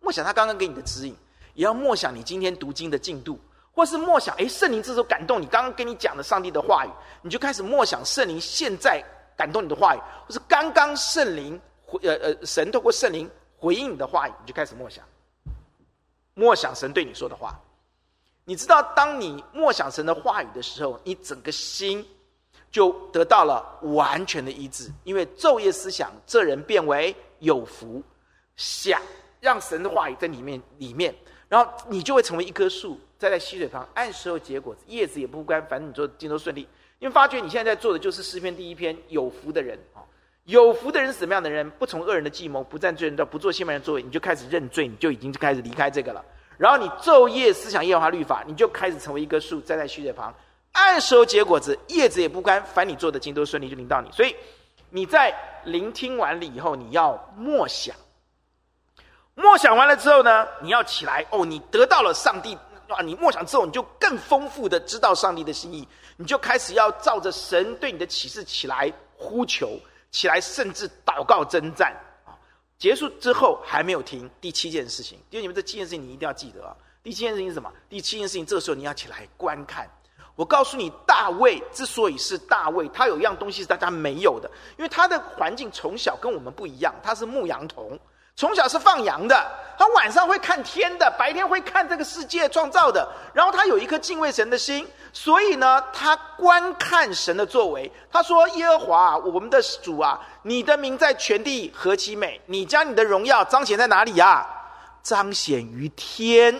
A: 默想他刚刚给你的指引。也要默想你今天读经的进度，或是默想，哎，圣灵这时候感动你，刚刚跟你讲的上帝的话语，你就开始默想圣灵现在感动你的话语，或是刚刚圣灵回，呃呃，神透过圣灵回应你的话语，你就开始默想，默想神对你说的话。你知道，当你默想神的话语的时候，你整个心就得到了完全的医治，因为昼夜思想，这人变为有福。想让神的话语在里面，里面。然后你就会成为一棵树，栽在溪水旁，按时候结果子，叶子也不干，反正你做尽都顺利。因为发觉你现在在做的就是诗篇第一篇，有福的人啊，有福的人是什么样的人？不从恶人的计谋，不占罪人道，不做亵慢人作为，你就开始认罪，你就已经开始离开这个了。然后你昼夜思想耶和华律法，你就开始成为一棵树，栽在溪水旁，按时候结果子，叶子也不干，凡你做的尽都顺利，就临到你。所以你在聆听完了以后，你要默想。默想完了之后呢，你要起来哦，你得到了上帝啊！你默想之后，你就更丰富的知道上帝的心意，你就开始要照着神对你的启示起来呼求，起来甚至祷告征战啊！结束之后还没有停，第七件事情，因为你们这七件事情你一定要记得啊！第七件事情是什么？第七件事情，这个时候你要起来观看。我告诉你，大卫之所以是大卫，他有一样东西是大家没有的，因为他的环境从小跟我们不一样，他是牧羊童。从小是放羊的，他晚上会看天的，白天会看这个世界创造的。然后他有一颗敬畏神的心，所以呢，他观看神的作为。他说：“耶和华，我们的主啊，你的名在全地何其美！你将你的荣耀彰显在哪里呀？彰显于天。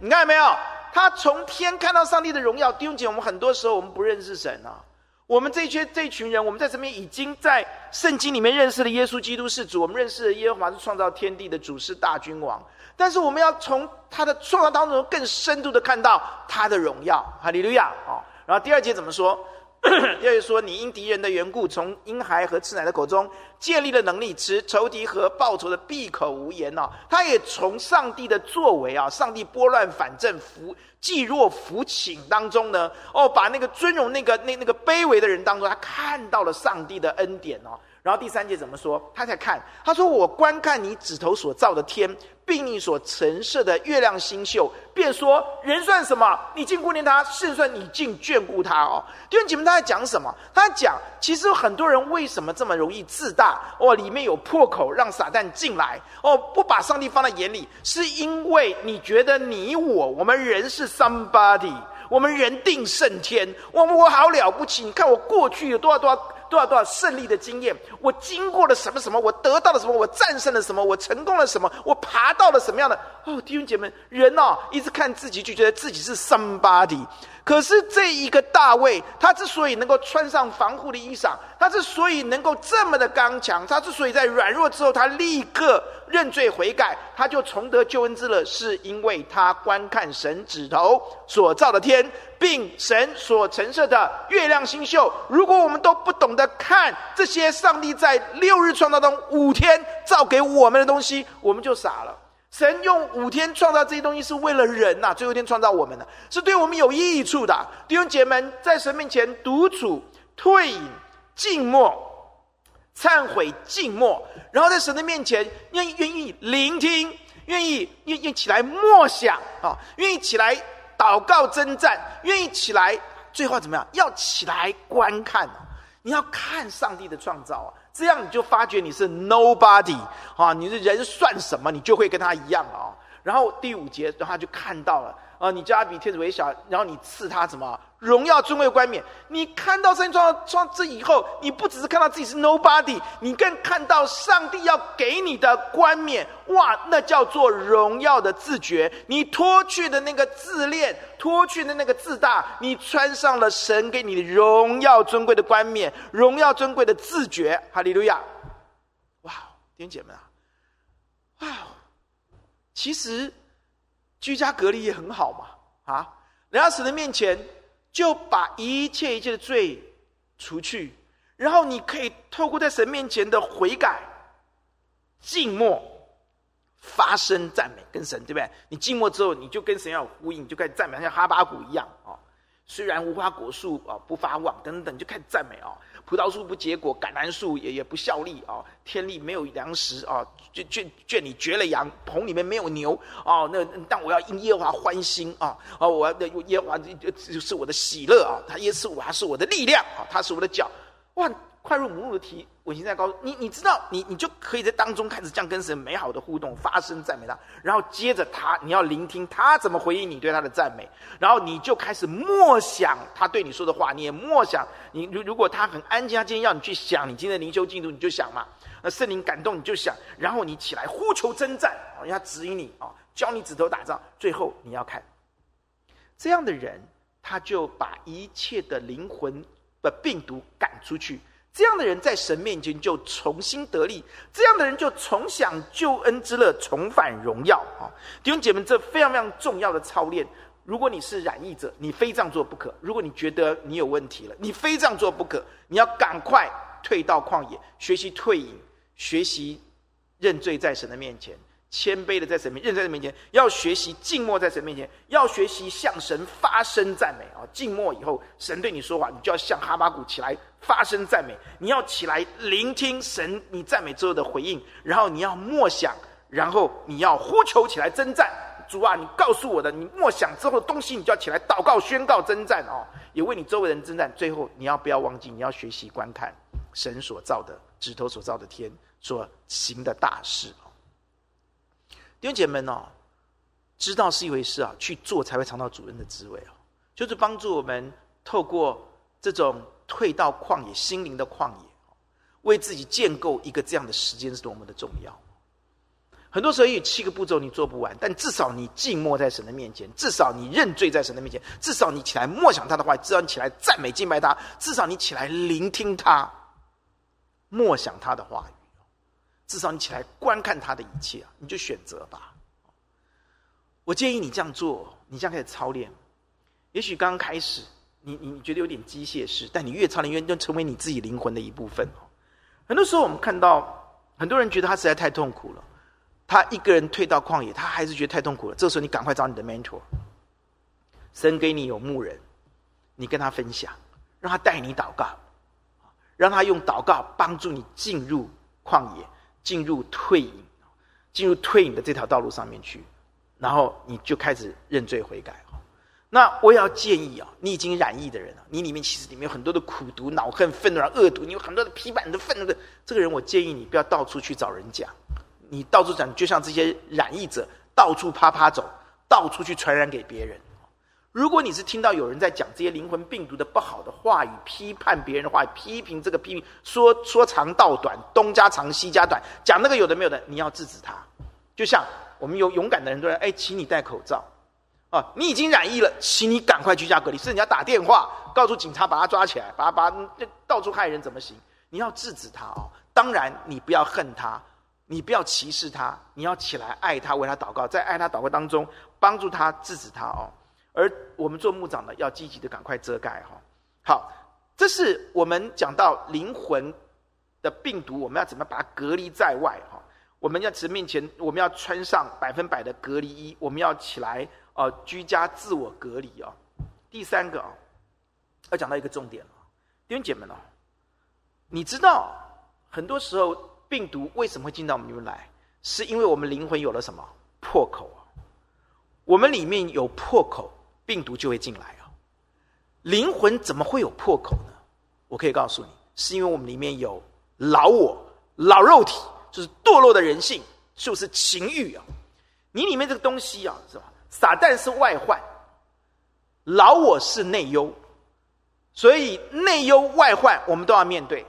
A: 你看到没有？他从天看到上帝的荣耀。弟兄姐妹，我们很多时候我们不认识神啊。”我们这些这一群人，我们在这边已经在圣经里面认识了耶稣基督是主，我们认识了耶和华是创造天地的主，是大君王。但是我们要从他的创造当中更深度的看到他的荣耀，哈利路亚哦！然后第二节怎么说？也就是说：“你因敌人的缘故，从婴孩和吃奶的口中建立了能力，持仇敌和报仇的闭口无言哦！他也从上帝的作为啊，上帝拨乱反正扶。”济弱扶倾当中呢，哦，把那个尊荣那个那那个卑微的人当中，他看到了上帝的恩典哦。然后第三节怎么说？他在看，他说：“我观看你指头所造的天，并你所陈设的月亮星宿，便说：人算什么？你竟顾念他；是算你竟眷顾他。”哦，弟兄姐妹，他在讲什么？他在讲，其实很多人为什么这么容易自大？哦，里面有破口让撒旦进来。哦，不把上帝放在眼里，是因为你觉得你我我们人是 somebody，我们人定胜天，我们我好了不起。你看我过去有多少多少。多少多少胜利的经验，我经过了什么什么，我得到了什么，我战胜了什么，我成功了什么，我爬到了什么样的哦，弟兄姐妹，人哦，一直看自己就觉得自己是 somebody。可是这一个大卫，他之所以能够穿上防护的衣裳，他之所以能够这么的刚强，他之所以在软弱之后，他立刻认罪悔改，他就重得救恩之乐，是因为他观看神指头所造的天，并神所陈设的月亮星宿。如果我们都不懂得看这些上帝在六日创造中五天造给我们的东西，我们就傻了。神用五天创造这些东西，是为了人呐、最后一天创造我们的，是对我们有益处的。弟兄姐妹们，在神面前独处、退隐、静默、忏悔、静默，然后在神的面前愿意愿意聆听，愿意愿意起来默想啊，愿意起来祷告征战，愿意起来最后怎么样？要起来观看，你要看上帝的创造啊。这样你就发觉你是 nobody 啊，你的人算什么？你就会跟他一样啊。然后第五节，然后他就看到了啊，你叫他比天使为小，然后你赐他什么？荣耀尊贵冠冕，你看到上帝创这以后，你不只是看到自己是 nobody，你更看到上帝要给你的冠冕，哇，那叫做荣耀的自觉。你脱去的那个自恋，脱去的那个自大，你穿上了神给你的荣耀尊贵的冠冕，荣耀尊贵的自觉。哈利路亚！哇，弟兄姐妹啊，哇，其实居家隔离也很好嘛，啊，来到神的面前。就把一切一切的罪除去，然后你可以透过在神面前的悔改、静默、发声赞美，跟神对不对？你静默之后，你就跟神要呼应，你就开始赞美，像哈巴谷一样啊。虽然无花果树啊不发旺等等，你就开始赞美啊。葡萄树不结果，橄榄树也也不效力啊。天力没有粮食啊，圈圈圈里绝了羊，棚里面没有牛啊。那但我要因耶华欢心啊啊！我要耶和华就是我的喜乐啊，他耶稣他是我的力量啊，他是我的脚哇。快入母乳的体，我现在告诉你，你知道，你你就可以在当中开始这样跟神美好的互动，发声赞美他，然后接着他，你要聆听他怎么回应你对他的赞美，然后你就开始默想他对你说的话，你也默想，你如如果他很安静，他今天要你去想，你今天的灵修进度，你就想嘛，那圣灵感动你就想，然后你起来呼求征战，让他指引你啊，教你指头打仗，最后你要看，这样的人，他就把一切的灵魂的病毒赶出去。这样的人在神面前就重新得力，这样的人就重享救恩之乐，重返荣耀啊！弟兄姐妹，这非常非常重要的操练。如果你是染疫者，你非这样做不可；如果你觉得你有问题了，你非这样做不可。你要赶快退到旷野，学习退隐，学习认罪，在神的面前。谦卑的在神面前，认在神面前，要学习静默在神面前，要学习向神发声赞美啊！静默以后，神对你说话，你就要像哈巴谷起来发声赞美。你要起来聆听神你赞美之后的回应，然后你要默想，然后你要呼求起来征战。主啊，你告诉我的，你默想之后的东西，你就要起来祷告宣告征战哦，也为你周围人征战。最后，你要不要忘记，你要学习观看神所造的指头所造的天所行的大事。弟兄姐妹们哦，知道是一回事啊，去做才会尝到主人的滋味啊。就是帮助我们透过这种退到旷野、心灵的旷野，为自己建构一个这样的时间是多么的重要。很多时候有七个步骤你做不完，但至少你静默在神的面前，至少你认罪在神的面前，至少你起来默想他的话，至少你起来赞美敬拜他，至少你起来聆听他，默想他的话语。至少你起来观看他的一切啊，你就选择吧。我建议你这样做，你这样开始操练。也许刚刚开始，你你你觉得有点机械式，但你越操练越就成为你自己灵魂的一部分。很多时候我们看到很多人觉得他实在太痛苦了，他一个人退到旷野，他还是觉得太痛苦了。这时候你赶快找你的 mentor，神给你有牧人，你跟他分享，让他带你祷告，让他用祷告帮助你进入旷野。进入退隐，进入退隐的这条道路上面去，然后你就开始认罪悔改。那我也要建议啊，你已经染疫的人啊，你里面其实里面有很多的苦毒、恼恨、愤怒、恶毒，你有很多的批判的愤怒的。这个人，我建议你不要到处去找人讲，你到处讲，就像这些染疫者到处趴趴走，到处去传染给别人。如果你是听到有人在讲这些灵魂病毒的不好的话语，批判别人的话语，批评这个批评，说说长道短，东家长西家短，讲那个有的没有的，你要制止他。就像我们有勇敢的人说：“哎，请你戴口罩。”啊，你已经染疫了，请你赶快居家隔离。甚至你要打电话告诉警察，把他抓起来，把他把他到处害人怎么行？你要制止他哦。当然，你不要恨他，你不要歧视他，你要起来爱他，为他祷告，在爱他祷告当中帮助他，制止他哦。而我们做牧长的要积极的赶快遮盖哈。好，这是我们讲到灵魂的病毒，我们要怎么把它隔离在外哈？我们要直面前，我们要穿上百分百的隔离衣，我们要起来呃居家自我隔离啊。第三个啊，要讲到一个重点了，弟兄姐妹们哦，你知道很多时候病毒为什么会进到我们里面来？是因为我们灵魂有了什么破口啊？我们里面有破口。病毒就会进来啊！灵魂怎么会有破口呢？我可以告诉你，是因为我们里面有老我、老肉体，就是堕落的人性，就是情欲啊。你里面这个东西啊，是吧？撒旦是外患，老我是内忧，所以内忧外患我们都要面对。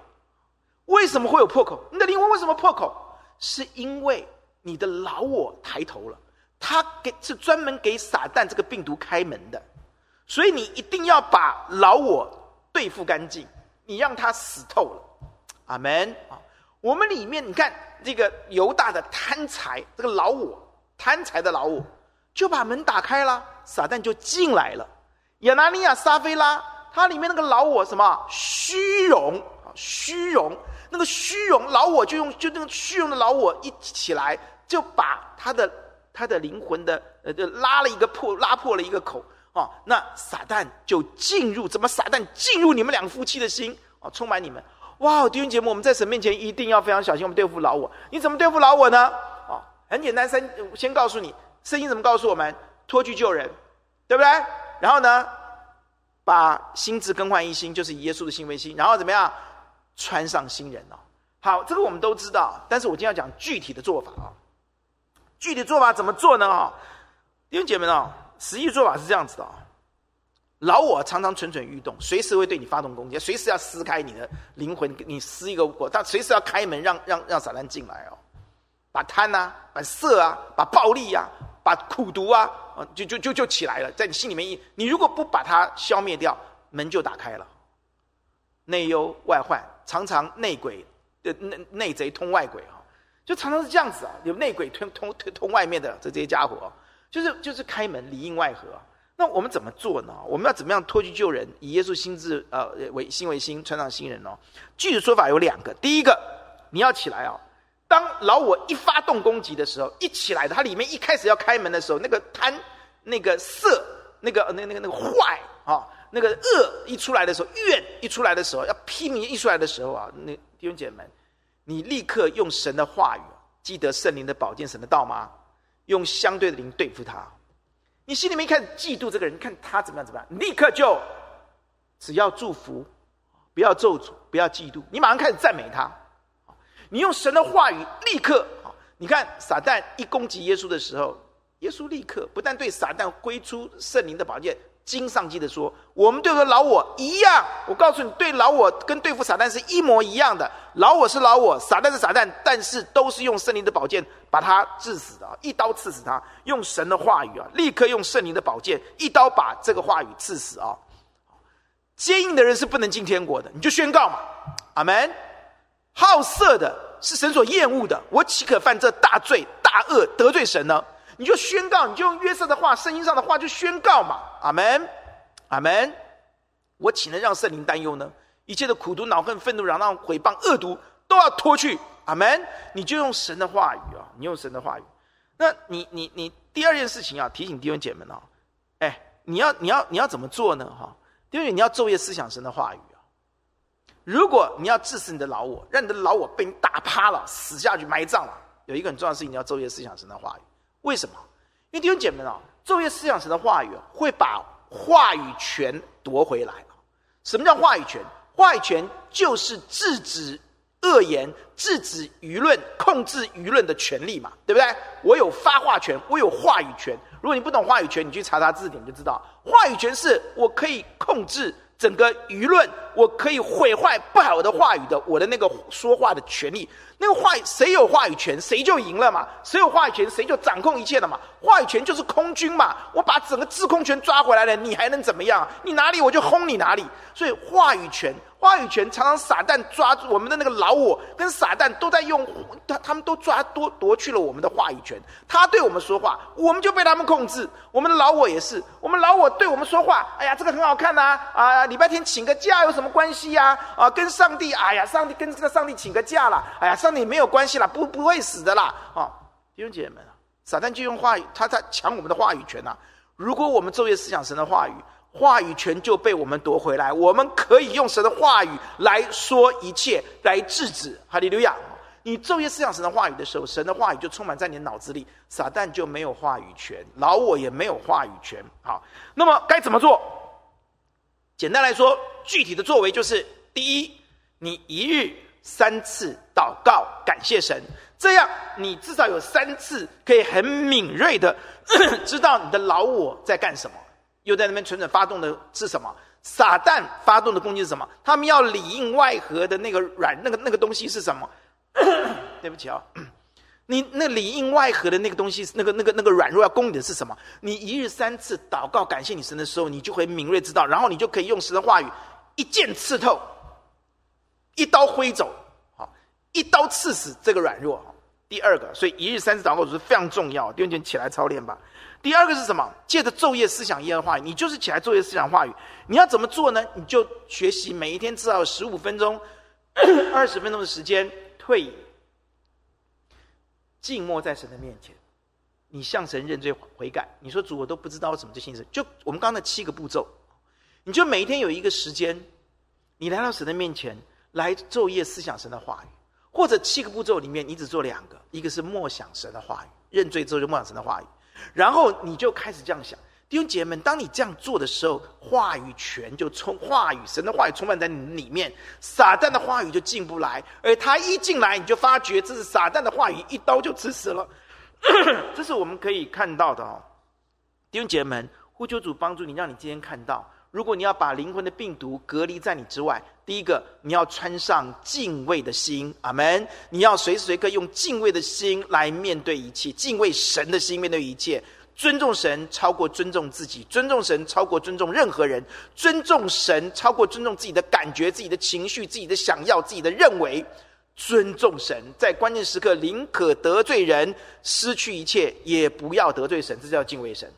A: 为什么会有破口？你的灵魂为什么破口？是因为你的老我抬头了。他给是专门给撒旦这个病毒开门的，所以你一定要把老我对付干净，你让他死透了，阿门啊！我们里面你看这个犹大的贪财，这个老我贪财的老我，就把门打开了，撒旦就进来了。亚拿尼亚、撒非拉，他里面那个老我什么虚荣啊？虚荣，那个虚荣老我就用就那个虚荣的老我一起来，就把他的。他的灵魂的呃，就拉了一个破，拉破了一个口哦。那撒旦就进入，怎么撒旦进入你们两夫妻的心哦，充满你们哇！弟兄姐妹，我们在神面前一定要非常小心，我们对付老我。你怎么对付老我呢？哦，很简单，先先告诉你，圣经怎么告诉我们？脱去旧人，对不对？然后呢，把心智更换一新，就是以耶稣的心为心，然后怎么样？穿上新人哦。好，这个我们都知道，但是我今天要讲具体的做法啊。具体做法怎么做呢？啊，弟兄姐妹们啊，实际做法是这样子的啊。老我常常蠢蠢欲动，随时会对你发动攻击，随时要撕开你的灵魂，你撕一个火，他随时要开门让让让撒旦进来哦，把贪啊，把色啊，把暴力啊，把苦毒啊，就就就就起来了，在你心里面一，你如果不把它消灭掉，门就打开了。内忧外患，常常内鬼的内内贼通外鬼啊。就常常是这样子啊，有内鬼通通通外面的这这些家伙，就是就是开门里应外合。那我们怎么做呢？我们要怎么样脱去旧人，以耶稣心智呃为心为心，穿上新人呢？具体说法有两个。第一个，你要起来啊！当老我一发动攻击的时候，一起来的，它里面一开始要开门的时候，那个贪、那个色、那个那那个那个坏啊，那个恶一出来的时候，怨一出来的时候，要批评一出来的时候啊，那弟兄姐妹们。你立刻用神的话语，记得圣灵的宝剑，神的道吗？用相对的灵对付他。你心里面一开始嫉妒这个人，看他怎么样怎么样，立刻就只要祝福，不要咒诅，不要嫉妒，你马上开始赞美他。你用神的话语，立刻，你看撒旦一攻击耶稣的时候，耶稣立刻不但对撒旦挥出圣灵的宝剑。经上记的说，我们对付老我一样。我告诉你，对老我跟对付撒旦是一模一样的。老我是老我，撒旦是撒旦，但是都是用圣灵的宝剑把他致死的，一刀刺死他。用神的话语啊，立刻用圣灵的宝剑一刀把这个话语刺死啊。坚硬的人是不能进天国的，你就宣告嘛，阿门。好色的是神所厌恶的，我岂可犯这大罪大恶得罪神呢？你就宣告，你就用约瑟的话、圣经上的话就宣告嘛，阿门，阿门。我岂能让圣灵担忧呢？一切的苦毒、恼恨、愤怒、嚷嚷、毁谤、恶毒，都要脱去，阿门。你就用神的话语啊，你用神的话语。那你、你、你第二件事情要提醒弟兄姐妹啊，哎，你要、你要、你要怎么做呢？哈，因为你要昼夜思想神的话语啊。如果你要治死你的老我，让你的老我被你打趴了、死下去、埋葬了，有一个很重要的事情，你要昼夜思想神的话语。为什么？因为弟兄姐妹啊，昼夜思想神的话语会把话语权夺回来。什么叫话语权？话语权就是制止恶言，制止舆论，控制舆论的权利嘛，对不对？我有发话权，我有话语权。如果你不懂话语权，你去查查字典就知道，话语权是我可以控制。整个舆论，我可以毁坏不好的话语的，我的那个说话的权利，那个话谁有话语权，谁就赢了嘛？谁有话语权，谁就掌控一切了嘛？话语权就是空军嘛，我把整个制空权抓回来了，你还能怎么样？你哪里我就轰你哪里。所以话语权。话语权常常撒旦抓住我们的那个老我，跟撒旦都在用，他他们都抓夺夺去了我们的话语权。他对我们说话，我们就被他们控制。我们的老我也是，我们老我对我们说话，哎呀，这个很好看呐，啊，礼拜天请个假有什么关系呀？啊，跟上帝，哎呀，上帝跟这个上帝请个假了，哎呀，上帝没有关系了，不不会死的啦。啊，弟兄姐妹们，撒旦就用话语，他在抢我们的话语权呐。如果我们昼夜思想神的话语。话语权就被我们夺回来，我们可以用神的话语来说一切，来制止。哈利路亚！你昼夜思想神的话语的时候，神的话语就充满在你的脑子里，撒旦就没有话语权，老我也没有话语权。好，那么该怎么做？简单来说，具体的作为就是：第一，你一日三次祷告，感谢神，这样你至少有三次可以很敏锐的 知道你的老我在干什么。又在那边蠢蠢发动的是什么？撒旦发动的攻击是什么？他们要里应外合的那个软那个那个东西是什么？对不起啊、哦，你那里应外合的那个东西，那个那个那个软弱要攻你的是什么？你一日三次祷告感谢你神的时候，你就会敏锐知道，然后你就可以用神的话语一剑刺透，一刀挥走，好，一刀刺死这个软弱。第二个，所以一日三次祷告是非常重要，弟兄姐妹起来操练吧。第二个是什么？借着昼夜思想耶和华话语，你就是起来昼夜思想话语。你要怎么做呢？你就学习每一天至少十五分钟、二十分钟的时间，退隐，静默在神的面前，你向神认罪悔改。你说主，我都不知道我怎么这心思。就我们刚才七个步骤，你就每一天有一个时间，你来到神的面前，来昼夜思想神的话语，或者七个步骤里面，你只做两个，一个是默想神的话语，认罪之后就默想神的话语。然后你就开始这样想，弟兄姐妹们，当你这样做的时候，话语权就充，话语神的话语充满在你里面，撒旦的话语就进不来，而他一进来，你就发觉这是撒旦的话语，一刀就刺死了。这是我们可以看到的哦，弟兄姐妹们，呼求主帮助你，让你今天看到，如果你要把灵魂的病毒隔离在你之外，第一个你要穿上敬畏的心，阿门。你要随时随刻用敬畏的心来面对一切，敬畏神的心面对一切，尊重神超过尊重自己，尊重神超过尊重任何人，尊重神超过尊重自己的感觉、自己的情绪、自己的想要、自己的认为。尊重神，在关键时刻宁可得罪人，失去一切，也不要得罪神，这叫敬畏神。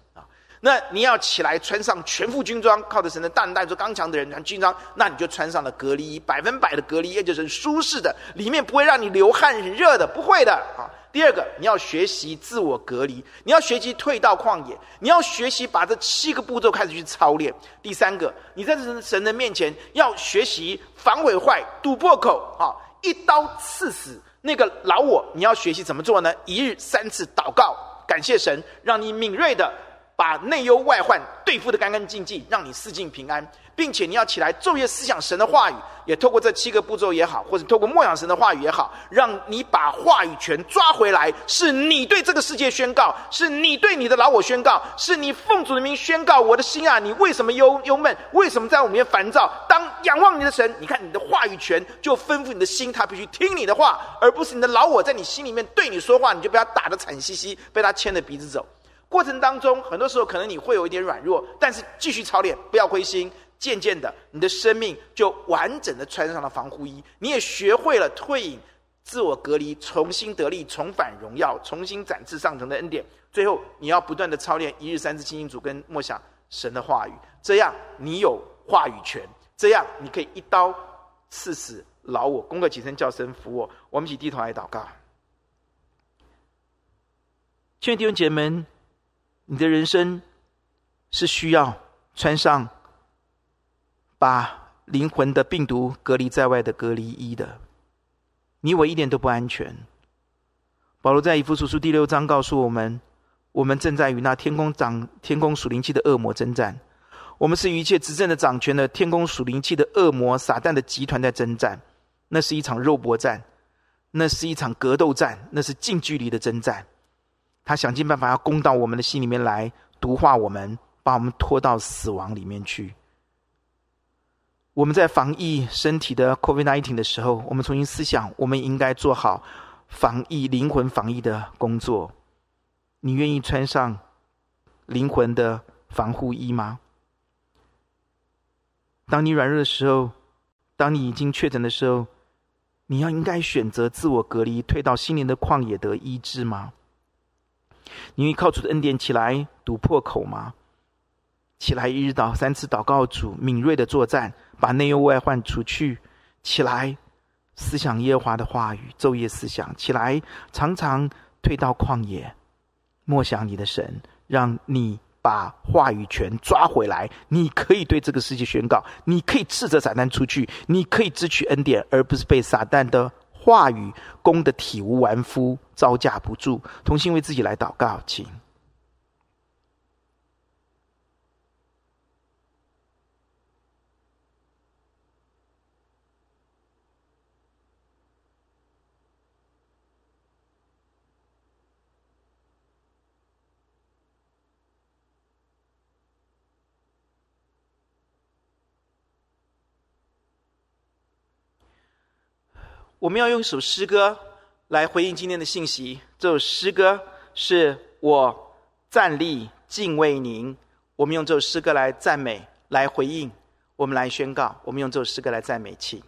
A: 那你要起来穿上全副军装，靠着神的大能带着刚强的人穿军装，那你就穿上了隔离衣，百分百的隔离衣，也就是舒适的，里面不会让你流汗、很热的，不会的啊。第二个，你要学习自我隔离，你要学习退到旷野，你要学习把这七个步骤开始去操练。第三个，你在神的面前要学习防毁坏、堵破口啊。一刀刺死那个老我，你要学习怎么做呢？一日三次祷告，感谢神，让你敏锐的把内忧外患对付得干干净净，让你四境平安。并且你要起来昼夜思想神的话语，也透过这七个步骤也好，或者透过默想神的话语也好，让你把话语权抓回来。是你对这个世界宣告，是你对你的老我宣告，是你奉主的名宣告。我的心啊，你为什么忧忧闷？为什么在我面前烦躁？当仰望你的神，你看你的话语权就吩咐你的心，他必须听你的话，而不是你的老我在你心里面对你说话，你就被他打得惨兮兮，被他牵着鼻子走。过程当中，很多时候可能你会有一点软弱，但是继续操练，不要灰心。渐渐的，你的生命就完整的穿上了防护衣，你也学会了退隐、自我隔离，重新得力，重返荣耀，重新展翅上腾的恩典。最后，你要不断的操练一日三次亲近主跟默想神的话语，这样你有话语权，这样你可以一刀刺死老我。功课起身叫声服我，我们一起低头来祷告。亲爱的弟兄姐妹们，你的人生是需要穿上。把灵魂的病毒隔离在外的隔离衣的，你我一点都不安全。保罗在以弗所书第六章告诉我们：我们正在与那天空掌天宫属灵气的恶魔征战。我们是与一切执政的掌权的天宫属灵气的恶魔撒旦的集团在征战。那是一场肉搏战，那是一场格斗战，那是近距离的征战。他想尽办法要攻到我们的心里面来，毒化我们，把我们拖到死亡里面去。我们在防疫身体的 COVID-19 的时候，我们重新思想，我们应该做好防疫灵魂防疫的工作。你愿意穿上灵魂的防护衣吗？当你软弱的时候，当你已经确诊的时候，你要应该选择自我隔离，退到心灵的旷野得医治吗？你愿意靠主的恩典起来堵破口吗？起来一日祷三次祷告主，敏锐的作战，把内忧外患除去。起来思想耶和华的话语，昼夜思想。起来常常退到旷野，默想你的神，让你把话语权抓回来。你可以对这个世界宣告，你可以斥责撒旦出去，你可以支取恩典，而不是被撒旦的。话语攻得体无完肤，招架不住。同心为自己来祷告，请。我们要用一首诗歌来回应今天的信息。这首诗歌是我站立敬畏您。我们用这首诗歌来赞美，来回应，我们来宣告。我们用这首诗歌来赞美，请。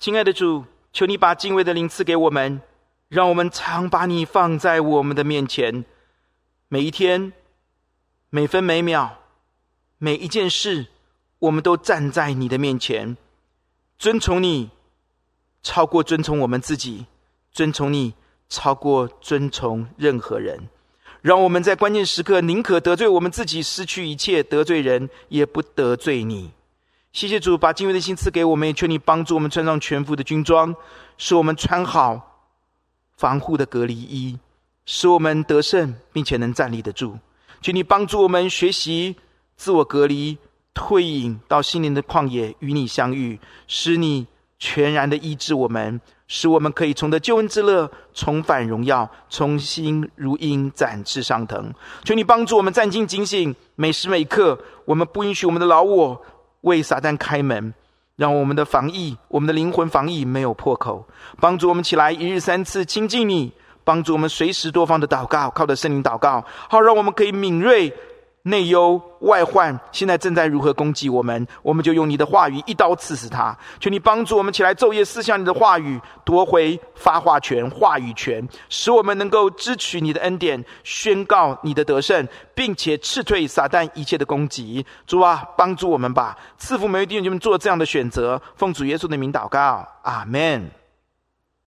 A: 亲爱的主，求你把敬畏的灵赐给我们，让我们常把你放在我们的面前，每一天、每分每秒、每一件事，我们都站在你的面前，尊崇你，超过尊崇我们自己，尊崇你，超过尊崇任何人。让我们在关键时刻，宁可得罪我们自己，失去一切，得罪人，也不得罪你。谢谢主，把敬畏的心赐给我们，也求你帮助我们穿上全副的军装，使我们穿好防护的隔离衣，使我们得胜，并且能站立得住。求你帮助我们学习自我隔离，退隐到心灵的旷野，与你相遇，使你全然的医治我们。使我们可以重得救恩之乐，重返荣耀，重新如鹰展翅上腾。求你帮助我们战兢警醒，每时每刻，我们不允许我们的老我为撒旦开门，让我们的防疫，我们的灵魂防疫没有破口。帮助我们起来一日三次亲近你，帮助我们随时多方的祷告，靠着圣灵祷告，好让我们可以敏锐。内忧外患，现在正在如何攻击我们？我们就用你的话语一刀刺死他。求你帮助我们起来昼夜思想你的话语，夺回发话权、话语权，使我们能够支取你的恩典，宣告你的得胜，并且斥退撒旦一切的攻击。主啊，帮助我们吧！赐福每位弟兄姐妹做这样的选择，奉主耶稣的名祷告，阿门。